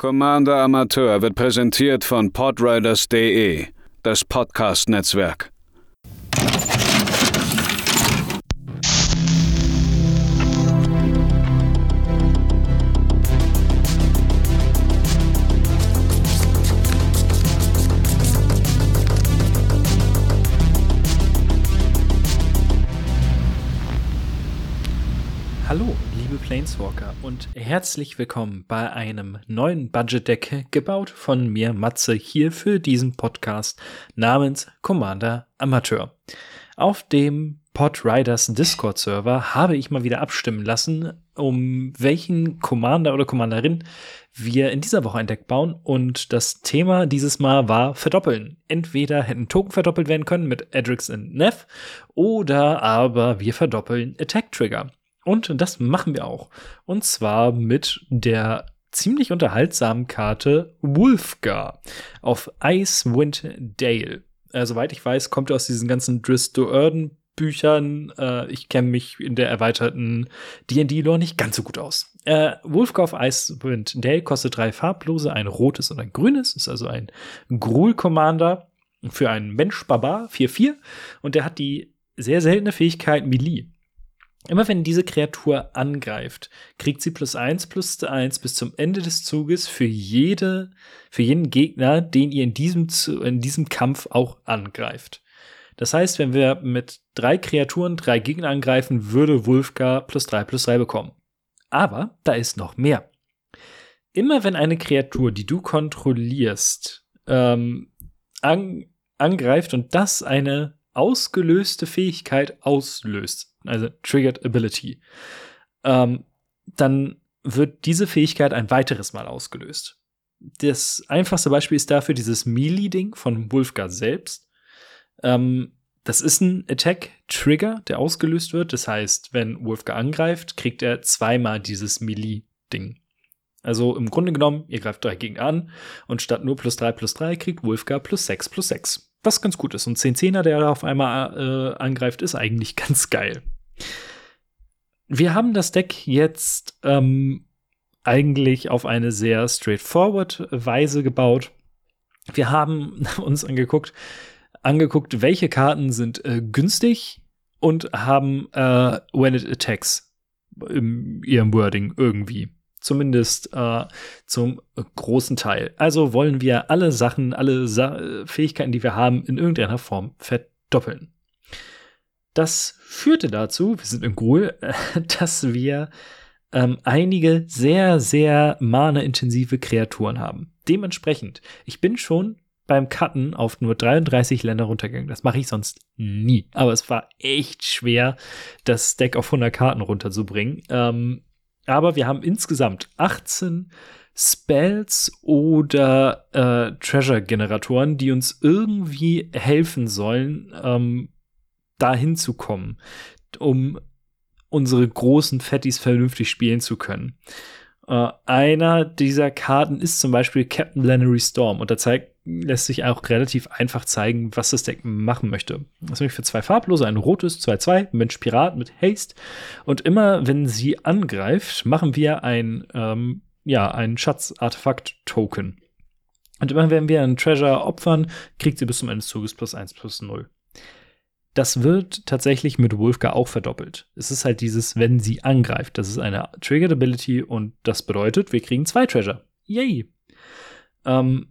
Commander Amateur wird präsentiert von podriders.de, das Podcast-Netzwerk. Hallo, liebe Planeswalker und herzlich willkommen bei einem neuen Budget Deck gebaut von mir Matze hier für diesen Podcast namens Commander Amateur. Auf dem Podriders Discord Server habe ich mal wieder abstimmen lassen, um welchen Commander oder Commanderin wir in dieser Woche ein Deck bauen und das Thema dieses Mal war verdoppeln. Entweder hätten Token verdoppelt werden können mit Edrix und Neff oder aber wir verdoppeln Attack Trigger. Und das machen wir auch. Und zwar mit der ziemlich unterhaltsamen Karte Wolfgar auf Icewind Dale. Äh, soweit ich weiß, kommt er aus diesen ganzen Dristo-Erden Büchern. Äh, ich kenne mich in der erweiterten D&D-Lore nicht ganz so gut aus. Äh, Wolfgar auf Icewind Dale kostet drei farblose, ein rotes und ein grünes. Ist also ein Gruul-Commander für einen Mensch-Barbar, 4-4. Und der hat die sehr seltene Fähigkeit Melee. Immer wenn diese Kreatur angreift, kriegt sie plus eins plus eins bis zum Ende des Zuges für jede, für jeden Gegner, den ihr in diesem, in diesem Kampf auch angreift. Das heißt, wenn wir mit drei Kreaturen drei Gegner angreifen, würde Wulfgar plus drei plus drei bekommen. Aber da ist noch mehr. Immer wenn eine Kreatur, die du kontrollierst, ähm, an, angreift und das eine ausgelöste Fähigkeit auslöst, also Triggered Ability, ähm, dann wird diese Fähigkeit ein weiteres Mal ausgelöst. Das einfachste Beispiel ist dafür dieses Melee-Ding von Wolfgar selbst. Ähm, das ist ein Attack-Trigger, der ausgelöst wird. Das heißt, wenn Wolfgar angreift, kriegt er zweimal dieses Melee-Ding. Also im Grunde genommen, ihr greift drei Gegner an und statt nur plus drei plus drei kriegt Wolfgar plus sechs plus sechs. Was ganz gut ist. Und 10-10er, der da auf einmal äh, angreift, ist eigentlich ganz geil. Wir haben das Deck jetzt ähm, eigentlich auf eine sehr straightforward Weise gebaut. Wir haben uns angeguckt, angeguckt, welche Karten sind äh, günstig und haben äh, When it attacks in ihrem Wording irgendwie. Zumindest äh, zum großen Teil. Also wollen wir alle Sachen, alle Sa Fähigkeiten, die wir haben, in irgendeiner Form verdoppeln. Das führte dazu, wir sind in Gruul, dass wir ähm, einige sehr, sehr mana-intensive Kreaturen haben. Dementsprechend, ich bin schon beim Cutten auf nur 33 Länder runtergegangen. Das mache ich sonst nie. Aber es war echt schwer, das Deck auf 100 Karten runterzubringen. Ähm, aber wir haben insgesamt 18 Spells oder äh, Treasure-Generatoren, die uns irgendwie helfen sollen, ähm, dahin zu kommen, um unsere großen Fettis vernünftig spielen zu können. Äh, einer dieser Karten ist zum Beispiel Captain Lenery Storm und da zeigt, lässt sich auch relativ einfach zeigen, was das Deck machen möchte. Das ist nämlich für zwei farblose, ein rotes, 2-2, Mensch Pirat mit Haste. Und immer, wenn sie angreift, machen wir ein, ähm, ja, ein Schatz-Artefakt-Token. Und immer wenn wir einen Treasure opfern, kriegt sie bis zum Ende des Zuges plus 1 plus 0. Das wird tatsächlich mit Wolfgar auch verdoppelt. Es ist halt dieses, wenn sie angreift. Das ist eine Triggered Ability und das bedeutet, wir kriegen zwei Treasure. Yay! Ähm,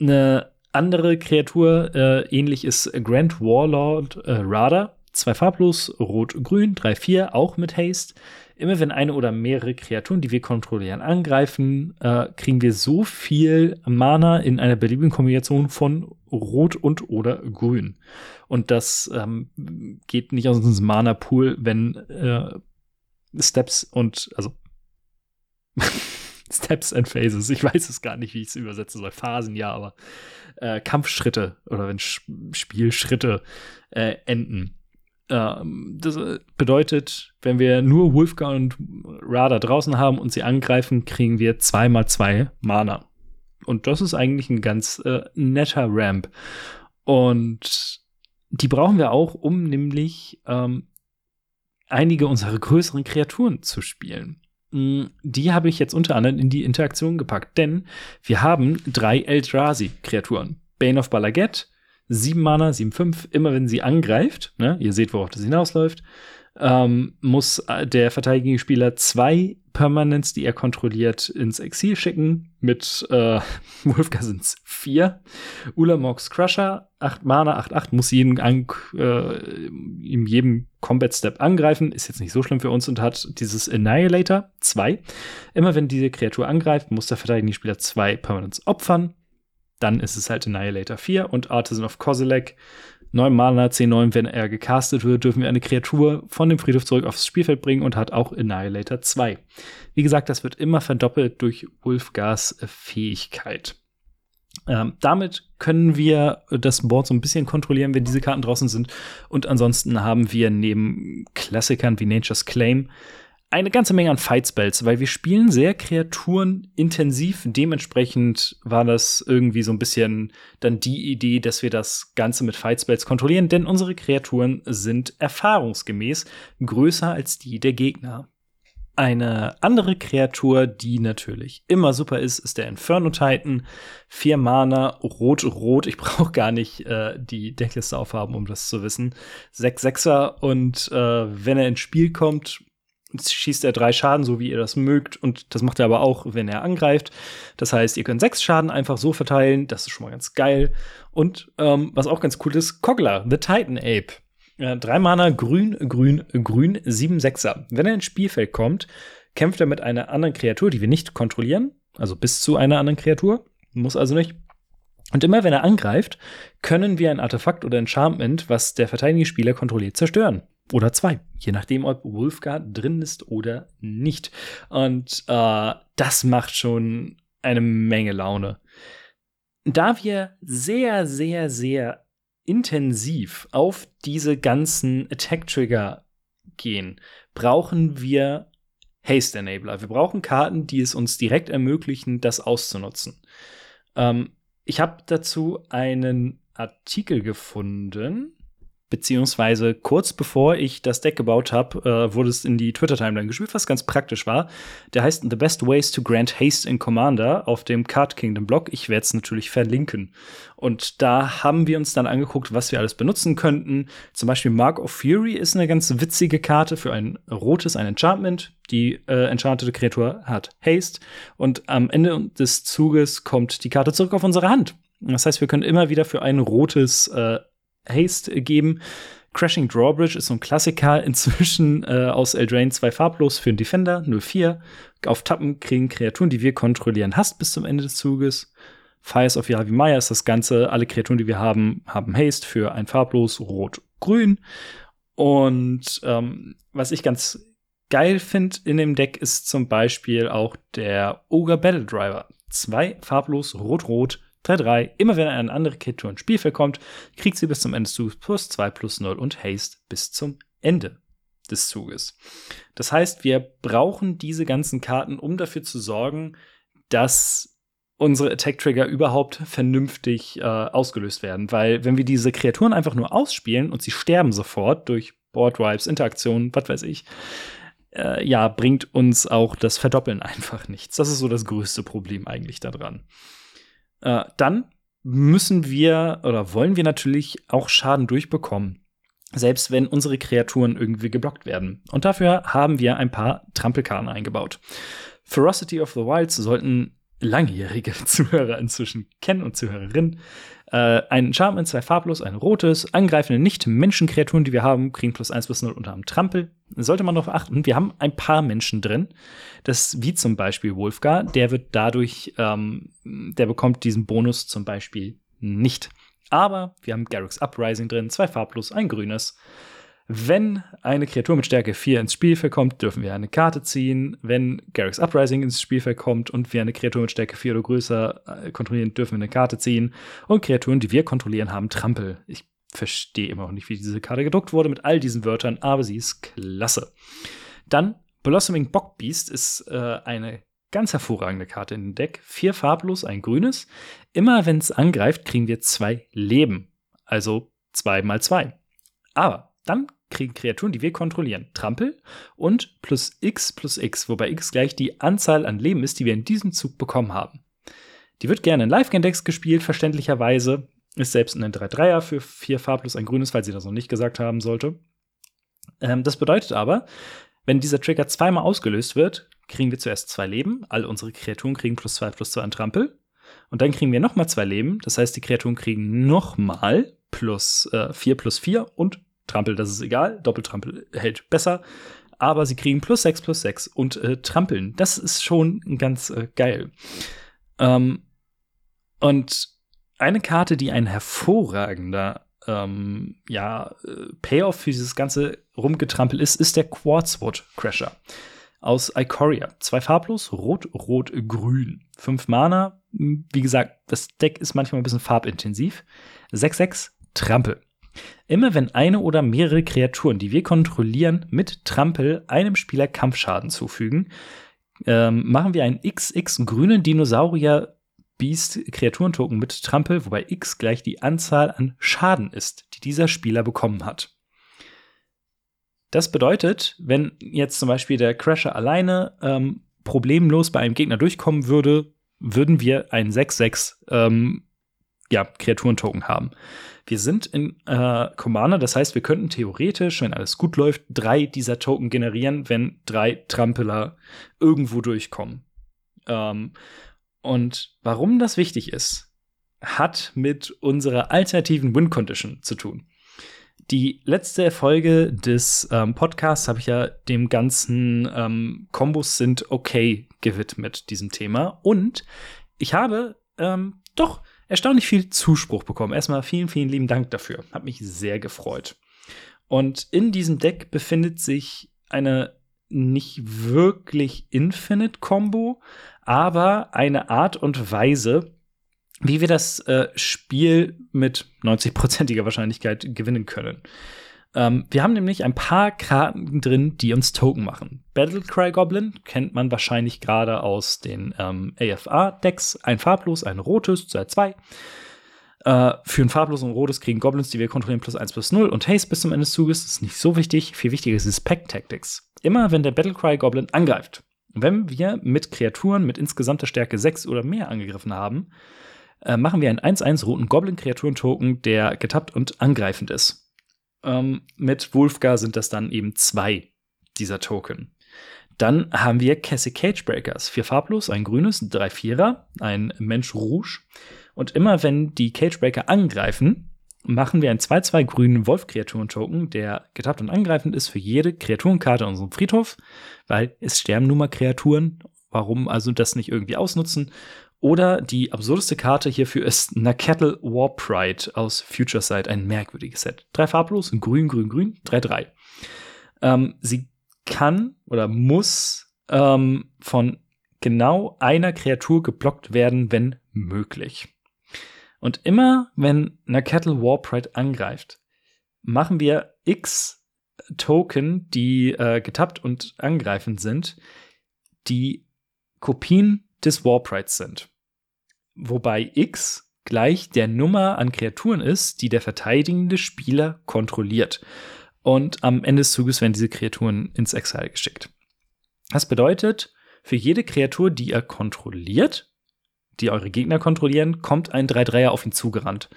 eine andere Kreatur, äh, ähnlich ist Grand Warlord äh, Radar. Zwei farblos, rot-grün, 3-4, auch mit Haste. Immer wenn eine oder mehrere Kreaturen, die wir kontrollieren, angreifen, äh, kriegen wir so viel Mana in einer beliebigen Kombination von Rot und oder Grün. Und das ähm, geht nicht aus unserem Mana-Pool, wenn äh, Steps und, also Steps and Phases. Ich weiß es gar nicht, wie ich es übersetzen soll. Phasen, ja, aber äh, Kampfschritte oder wenn Sch Spielschritte äh, enden. Ähm, das äh, bedeutet, wenn wir nur Wolfgar und Radar draußen haben und sie angreifen, kriegen wir zweimal zwei Mana. Und das ist eigentlich ein ganz äh, netter Ramp. Und die brauchen wir auch, um nämlich ähm, einige unserer größeren Kreaturen zu spielen. Mm, die habe ich jetzt unter anderem in die Interaktion gepackt, denn wir haben drei Eldrazi-Kreaturen. Bane of Balaget, 7 Mana, 7, 5, immer wenn sie angreift, ne, ihr seht, worauf das hinausläuft, ähm, muss äh, der verteidigende Spieler zwei Permanents, die er kontrolliert, ins Exil schicken. Mit äh, Wolfgar sind es vier. Ulamox Crusher, 8 Mana, 8, 8, muss jeden an, äh, in jedem Combat Step angreifen. Ist jetzt nicht so schlimm für uns und hat dieses Annihilator 2. Immer wenn diese Kreatur angreift, muss der verteidigende Spieler zwei Permanents opfern. Dann ist es halt Annihilator 4 und Artisan of Kozilek 9 Mana, 10, 9, wenn er gecastet wird, dürfen wir eine Kreatur von dem Friedhof zurück aufs Spielfeld bringen und hat auch Annihilator 2. Wie gesagt, das wird immer verdoppelt durch Wolfgars Fähigkeit. Ähm, damit können wir das Board so ein bisschen kontrollieren, wenn diese Karten draußen sind. Und ansonsten haben wir neben Klassikern wie Nature's Claim eine ganze Menge an Fight Spells, weil wir spielen sehr kreaturenintensiv. Dementsprechend war das irgendwie so ein bisschen dann die Idee, dass wir das Ganze mit Fight Spells kontrollieren, denn unsere Kreaturen sind erfahrungsgemäß größer als die der Gegner. Eine andere Kreatur, die natürlich immer super ist, ist der Inferno Titan. Vier Mana, rot-rot. Ich brauche gar nicht äh, die Deckliste aufhaben, um das zu wissen. Sechs Sechser und äh, wenn er ins Spiel kommt, schießt er drei Schaden, so wie ihr das mögt. Und das macht er aber auch, wenn er angreift. Das heißt, ihr könnt sechs Schaden einfach so verteilen. Das ist schon mal ganz geil. Und ähm, was auch ganz cool ist, Kogler, The Titan Ape. Äh, drei Mana, grün, grün, grün, sieben Sechser. Wenn er ins Spielfeld kommt, kämpft er mit einer anderen Kreatur, die wir nicht kontrollieren. Also bis zu einer anderen Kreatur. Muss also nicht. Und immer wenn er angreift, können wir ein Artefakt oder Enchantment, was der verteidigende Spieler kontrolliert, zerstören. Oder zwei, je nachdem, ob Wolfgar drin ist oder nicht. Und äh, das macht schon eine Menge Laune. Da wir sehr, sehr, sehr intensiv auf diese ganzen Attack-Trigger gehen, brauchen wir Haste Enabler. Wir brauchen Karten, die es uns direkt ermöglichen, das auszunutzen. Ähm, ich habe dazu einen Artikel gefunden beziehungsweise kurz bevor ich das Deck gebaut habe, äh, wurde es in die Twitter-Timeline gespielt, was ganz praktisch war. Der heißt The Best Ways to Grant Haste in Commander auf dem Card Kingdom Blog. Ich werde es natürlich verlinken. Und da haben wir uns dann angeguckt, was wir alles benutzen könnten. Zum Beispiel Mark of Fury ist eine ganz witzige Karte für ein rotes, ein Enchantment. Die äh, enchantete Kreatur hat Haste und am Ende des Zuges kommt die Karte zurück auf unsere Hand. Das heißt, wir können immer wieder für ein rotes äh, Haste geben. Crashing Drawbridge ist so ein Klassiker inzwischen äh, aus Eldraine zwei farblos für einen Defender, 04. Auf Tappen kriegen Kreaturen, die wir kontrollieren, Hast bis zum Ende des Zuges. Fires of Yavi Maya ist das Ganze. Alle Kreaturen, die wir haben, haben Haste für ein farblos Rot-Grün. Und ähm, was ich ganz geil finde in dem Deck ist zum Beispiel auch der Ogre Battle Driver. Zwei farblos Rot-Rot 3-3. Immer wenn eine andere Kreatur ins Spielfeld kommt, kriegt sie bis zum Ende des Zuges plus 2 plus 0 und Haste bis zum Ende des Zuges. Das heißt, wir brauchen diese ganzen Karten, um dafür zu sorgen, dass unsere Attack-Trigger überhaupt vernünftig äh, ausgelöst werden. Weil wenn wir diese Kreaturen einfach nur ausspielen und sie sterben sofort durch Board-Wipes, Interaktionen, was weiß ich, äh, ja, bringt uns auch das Verdoppeln einfach nichts. Das ist so das größte Problem eigentlich daran. Äh, dann müssen wir oder wollen wir natürlich auch Schaden durchbekommen. Selbst wenn unsere Kreaturen irgendwie geblockt werden. Und dafür haben wir ein paar Trampelkarten eingebaut. Ferocity of the Wilds sollten langjährige Zuhörer inzwischen kennen und Zuhörerinnen. Äh, ein Enchantment, zwei farblos, ein rotes. Angreifende Nicht-Menschenkreaturen, die wir haben, kriegen plus 1 bis 0 unter einem Trampel. Sollte man darauf achten. Wir haben ein paar Menschen drin. Das, wie zum Beispiel Wolfgar, der wird dadurch, ähm, der bekommt diesen Bonus zum Beispiel nicht. Aber wir haben Garrux Uprising drin, zwei farblos, ein grünes. Wenn eine Kreatur mit Stärke 4 ins Spielfeld kommt, dürfen wir eine Karte ziehen. Wenn Garrix Uprising ins Spielfeld kommt und wir eine Kreatur mit Stärke 4 oder größer äh, kontrollieren, dürfen wir eine Karte ziehen. Und Kreaturen, die wir kontrollieren, haben Trampel. Ich verstehe immer noch nicht, wie diese Karte gedruckt wurde mit all diesen Wörtern, aber sie ist klasse. Dann Blossoming Bockbeast ist äh, eine ganz hervorragende Karte in dem Deck. Vier farblos, ein grünes. Immer wenn es angreift, kriegen wir zwei Leben. Also zwei mal zwei. Aber dann kriegen Kreaturen, die wir kontrollieren, Trampel und plus x plus x, wobei x gleich die Anzahl an Leben ist, die wir in diesem Zug bekommen haben. Die wird gerne in Live-Game-Decks gespielt, verständlicherweise. Ist selbst ein 3-3er für 4 farblos ein grünes, falls sie das noch nicht gesagt haben sollte. Ähm, das bedeutet aber, wenn dieser Trigger zweimal ausgelöst wird, kriegen wir zuerst zwei Leben. All unsere Kreaturen kriegen plus 2 plus 2 an Trampel. Und dann kriegen wir nochmal zwei Leben. Das heißt, die Kreaturen kriegen nochmal plus äh, 4 plus 4 und Trampel, das ist egal. Doppeltrampel hält besser. Aber sie kriegen plus 6 plus 6 und äh, Trampeln. Das ist schon ganz äh, geil. Ähm, und eine Karte, die ein hervorragender ähm, ja, äh, Payoff für dieses ganze Rumgetrampel ist, ist der Quartzwood Crasher aus Ikoria. Zwei farblos, rot, rot, grün. Fünf Mana. Wie gesagt, das Deck ist manchmal ein bisschen farbintensiv. 6-6, Trampel. Immer wenn eine oder mehrere Kreaturen, die wir kontrollieren, mit Trampel einem Spieler Kampfschaden zufügen, ähm, machen wir einen XX grünen Dinosaurier Beast Kreaturentoken mit Trampel, wobei X gleich die Anzahl an Schaden ist, die dieser Spieler bekommen hat. Das bedeutet, wenn jetzt zum Beispiel der Crasher alleine ähm, problemlos bei einem Gegner durchkommen würde, würden wir einen 6-6 ähm, ja, Kreaturentoken haben. Wir sind in äh, Commander, das heißt, wir könnten theoretisch, wenn alles gut läuft, drei dieser Token generieren, wenn drei Trampeler irgendwo durchkommen. Ähm, und warum das wichtig ist, hat mit unserer alternativen Win Condition zu tun. Die letzte Folge des ähm, Podcasts habe ich ja dem ganzen ähm, Kombos sind okay gewidmet, diesem Thema. Und ich habe ähm, doch erstaunlich viel Zuspruch bekommen. Erstmal vielen, vielen lieben Dank dafür. Hat mich sehr gefreut. Und in diesem Deck befindet sich eine nicht wirklich Infinite Combo, aber eine Art und Weise, wie wir das äh, Spiel mit 90%iger Wahrscheinlichkeit gewinnen können. Ähm, wir haben nämlich ein paar Karten drin, die uns Token machen. Battlecry Goblin kennt man wahrscheinlich gerade aus den ähm, AFA-Decks. Ein farblos, ein rotes, Zeit 2. Äh, für ein farblos und rotes kriegen Goblins, die wir kontrollieren, plus 1 plus 0 und Haste bis zum Ende des Zuges. Das ist nicht so wichtig. Viel wichtiger ist Pack Tactics. Immer wenn der Battlecry Goblin angreift, wenn wir mit Kreaturen mit insgesamter Stärke 6 oder mehr angegriffen haben, äh, machen wir einen 1-1 roten Goblin-Kreaturen-Token, der getappt und angreifend ist. Ähm, mit Wolfgar sind das dann eben zwei dieser Token. Dann haben wir Cassie Cage Breakers. Vier farblos, ein grünes, drei Vierer, ein Mensch Rouge. Und immer wenn die Cagebreaker angreifen, machen wir einen 2-2 grünen Wolf-Kreaturen-Token, der getappt und angreifend ist für jede Kreaturenkarte in unserem Friedhof, weil es sterben nun mal Kreaturen. Warum also das nicht irgendwie ausnutzen? Oder die absurdeste Karte hierfür ist Nakettle War Pride aus Future Sight, ein merkwürdiges Set. Drei farblos, grün, grün, grün, 3-3. Ähm, sie kann oder muss ähm, von genau einer Kreatur geblockt werden, wenn möglich. Und immer wenn Nakettle War Pride angreift, machen wir X Token, die äh, getappt und angreifend sind, die Kopien des Warprides sind. Wobei X gleich der Nummer an Kreaturen ist, die der verteidigende Spieler kontrolliert. Und am Ende des Zuges werden diese Kreaturen ins Exile geschickt. Das bedeutet, für jede Kreatur, die er kontrolliert, die eure Gegner kontrollieren, kommt ein 3-3er auf ihn zugerannt.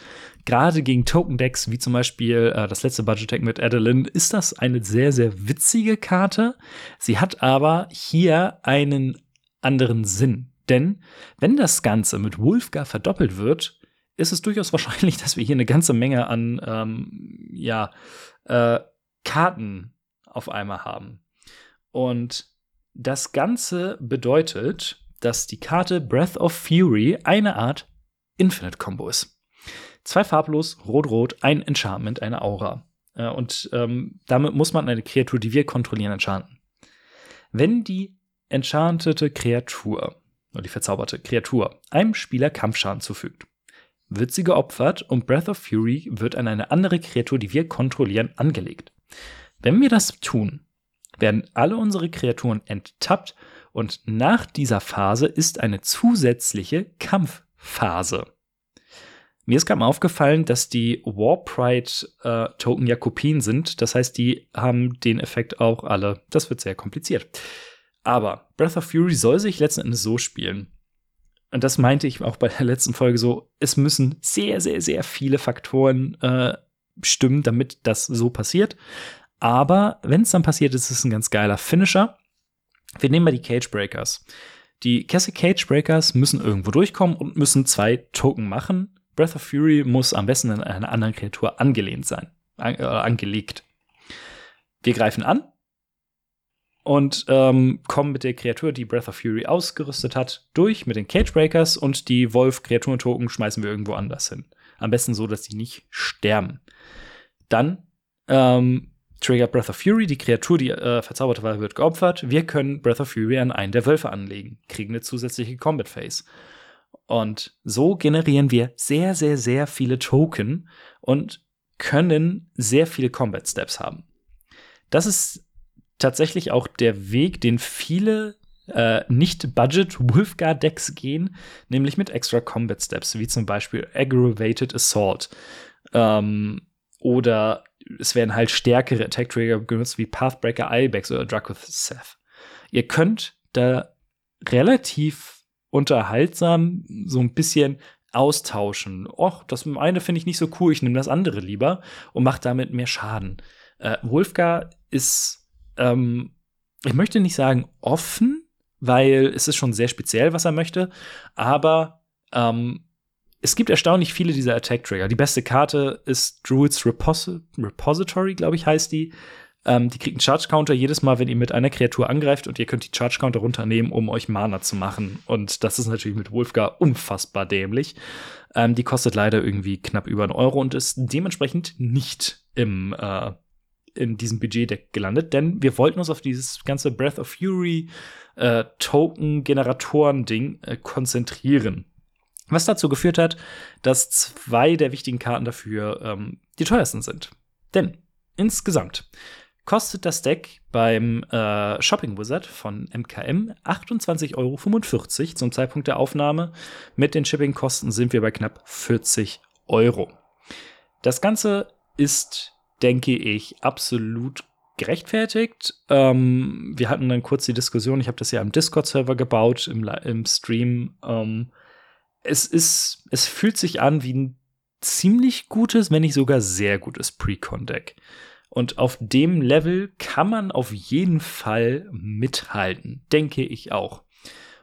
Gerade gegen Token-Decks, wie zum Beispiel äh, das letzte Budget-Deck mit Adeline, ist das eine sehr, sehr witzige Karte. Sie hat aber hier einen anderen Sinn. Denn wenn das Ganze mit Wolfgar verdoppelt wird, ist es durchaus wahrscheinlich, dass wir hier eine ganze Menge an ähm, ja, äh, Karten auf einmal haben. Und das Ganze bedeutet, dass die Karte Breath of Fury eine Art Infinite Combo ist. Zwei farblos, rot-rot, ein Enchantment, eine Aura. Äh, und ähm, damit muss man eine Kreatur, die wir kontrollieren, enchanten. Wenn die enchantete Kreatur oder die verzauberte Kreatur einem Spieler Kampfschaden zufügt, wird sie geopfert und Breath of Fury wird an eine andere Kreatur, die wir kontrollieren, angelegt. Wenn wir das tun, werden alle unsere Kreaturen enttappt und nach dieser Phase ist eine zusätzliche Kampfphase. Mir ist gerade mal aufgefallen, dass die Warpride-Token äh, ja Kopien sind. Das heißt, die haben den Effekt auch alle. Das wird sehr kompliziert. Aber Breath of Fury soll sich letzten Endes so spielen. Und das meinte ich auch bei der letzten Folge so. Es müssen sehr, sehr, sehr viele Faktoren äh, stimmen, damit das so passiert. Aber wenn es dann passiert, ist es ein ganz geiler Finisher. Wir nehmen mal die Cage Breakers. Die Cassie Cage Breakers müssen irgendwo durchkommen und müssen zwei Token machen. Breath of Fury muss am besten an einer anderen Kreatur angelehnt sein, an, äh, angelegt. Wir greifen an und ähm, kommen mit der Kreatur, die Breath of Fury ausgerüstet hat, durch mit den Cage Breakers und die Wolf-Kreaturen-Token schmeißen wir irgendwo anders hin. Am besten so, dass sie nicht sterben. Dann ähm, triggert Breath of Fury, die Kreatur, die äh, verzaubert war, wird geopfert. Wir können Breath of Fury an einen der Wölfe anlegen, kriegen eine zusätzliche Combat Phase. Und so generieren wir sehr, sehr, sehr viele Token und können sehr viele Combat Steps haben. Das ist tatsächlich auch der Weg, den viele äh, Nicht-Budget-Wolfguard-Decks gehen, nämlich mit extra Combat Steps, wie zum Beispiel Aggravated Assault. Ähm, oder es werden halt stärkere Attack-Trigger genutzt, wie Pathbreaker Ibex oder Dracoth Seth. Ihr könnt da relativ unterhaltsam so ein bisschen austauschen. Och, das eine finde ich nicht so cool, ich nehme das andere lieber und mache damit mehr Schaden. Äh, Wolfgar ist, ähm, ich möchte nicht sagen offen, weil es ist schon sehr speziell, was er möchte, aber ähm, es gibt erstaunlich viele dieser Attack-Trigger. Die beste Karte ist Druids Repos Repository, glaube ich, heißt die. Ähm, die kriegt einen Charge-Counter jedes Mal, wenn ihr mit einer Kreatur angreift und ihr könnt die Charge-Counter runternehmen, um euch Mana zu machen. Und das ist natürlich mit Wolfgar unfassbar dämlich. Ähm, die kostet leider irgendwie knapp über einen Euro und ist dementsprechend nicht im äh, in diesem Budget-Deck gelandet, denn wir wollten uns auf dieses ganze Breath of Fury äh, Token-Generatoren-Ding äh, konzentrieren. Was dazu geführt hat, dass zwei der wichtigen Karten dafür ähm, die teuersten sind. Denn insgesamt kostet das Deck beim äh, Shopping Wizard von MKM 28,45 Euro zum Zeitpunkt der Aufnahme. Mit den Shippingkosten sind wir bei knapp 40 Euro. Das Ganze ist, denke ich, absolut gerechtfertigt. Ähm, wir hatten dann kurz die Diskussion, ich habe das ja im Discord-Server gebaut, im, im Stream. Ähm, es ist, es fühlt sich an wie ein ziemlich gutes, wenn nicht sogar sehr gutes Pre-Con-Deck. Und auf dem Level kann man auf jeden Fall mithalten, denke ich auch.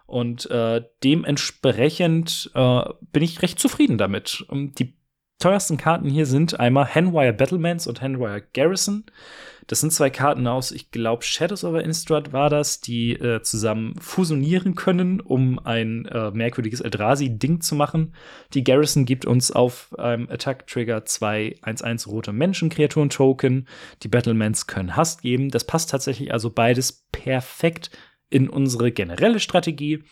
Und äh, dementsprechend äh, bin ich recht zufrieden damit. Und die teuersten Karten hier sind einmal Handwire Battlements und Handwire Garrison. Das sind zwei Karten aus, ich glaube, Shadows over Innistrad war das, die äh, zusammen fusionieren können, um ein äh, merkwürdiges Eldrazi-Ding zu machen. Die Garrison gibt uns auf einem Attack-Trigger zwei 1-1 rote Menschen-Kreaturen-Token. Die Battlements können Hast geben. Das passt tatsächlich also beides perfekt in unsere generelle Strategie.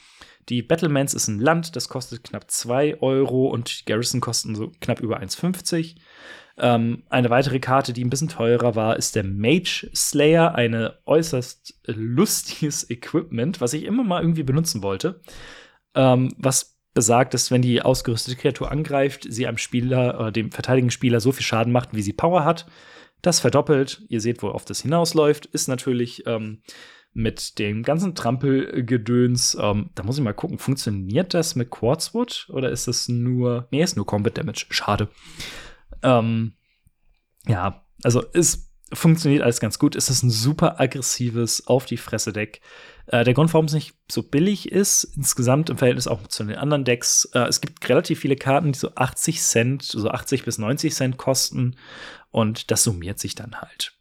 Die Battlements ist ein Land, das kostet knapp 2 Euro und die Garrison kosten so knapp über 1,50. Ähm, eine weitere Karte, die ein bisschen teurer war, ist der Mage Slayer, eine äußerst lustiges Equipment, was ich immer mal irgendwie benutzen wollte. Ähm, was besagt, dass wenn die ausgerüstete Kreatur angreift, sie einem Spieler oder dem verteidigen Spieler so viel Schaden macht, wie sie Power hat. Das verdoppelt. Ihr seht, worauf das hinausläuft. Ist natürlich ähm, mit dem ganzen Trampelgedöns. Ähm, da muss ich mal gucken, funktioniert das mit Quartzwood oder ist das nur. Nee, ist nur Combat Damage. Schade. Ähm, ja, also es funktioniert alles ganz gut. Es ist ein super aggressives Auf die Fresse Deck. Äh, der Grund, warum es nicht so billig ist, insgesamt im Verhältnis auch zu den anderen Decks, äh, es gibt relativ viele Karten, die so 80 Cent, so 80 bis 90 Cent kosten und das summiert sich dann halt.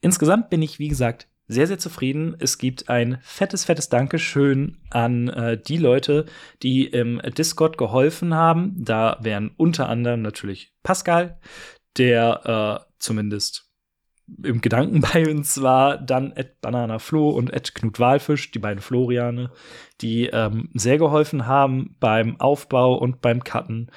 Insgesamt bin ich, wie gesagt, sehr, sehr zufrieden. Es gibt ein fettes, fettes Dankeschön an äh, die Leute, die im Discord geholfen haben. Da wären unter anderem natürlich Pascal, der äh, zumindest im Gedanken bei uns war, dann Ed Banana Flo und Ed Knut Walfisch, die beiden Floriane, die ähm, sehr geholfen haben beim Aufbau und beim Cutten.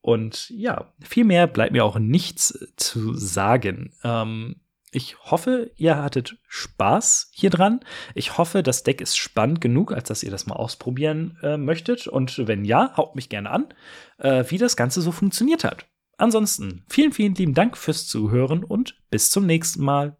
Und ja, viel mehr bleibt mir auch nichts zu sagen. Ähm, Ich hoffe, ihr hattet Spaß hier dran. Ich hoffe, das Deck ist spannend genug, als dass ihr das mal ausprobieren äh, möchtet. Und wenn ja, haut mich gerne an, äh, wie das Ganze so funktioniert hat. Ansonsten vielen, vielen lieben Dank fürs Zuhören und bis zum nächsten Mal.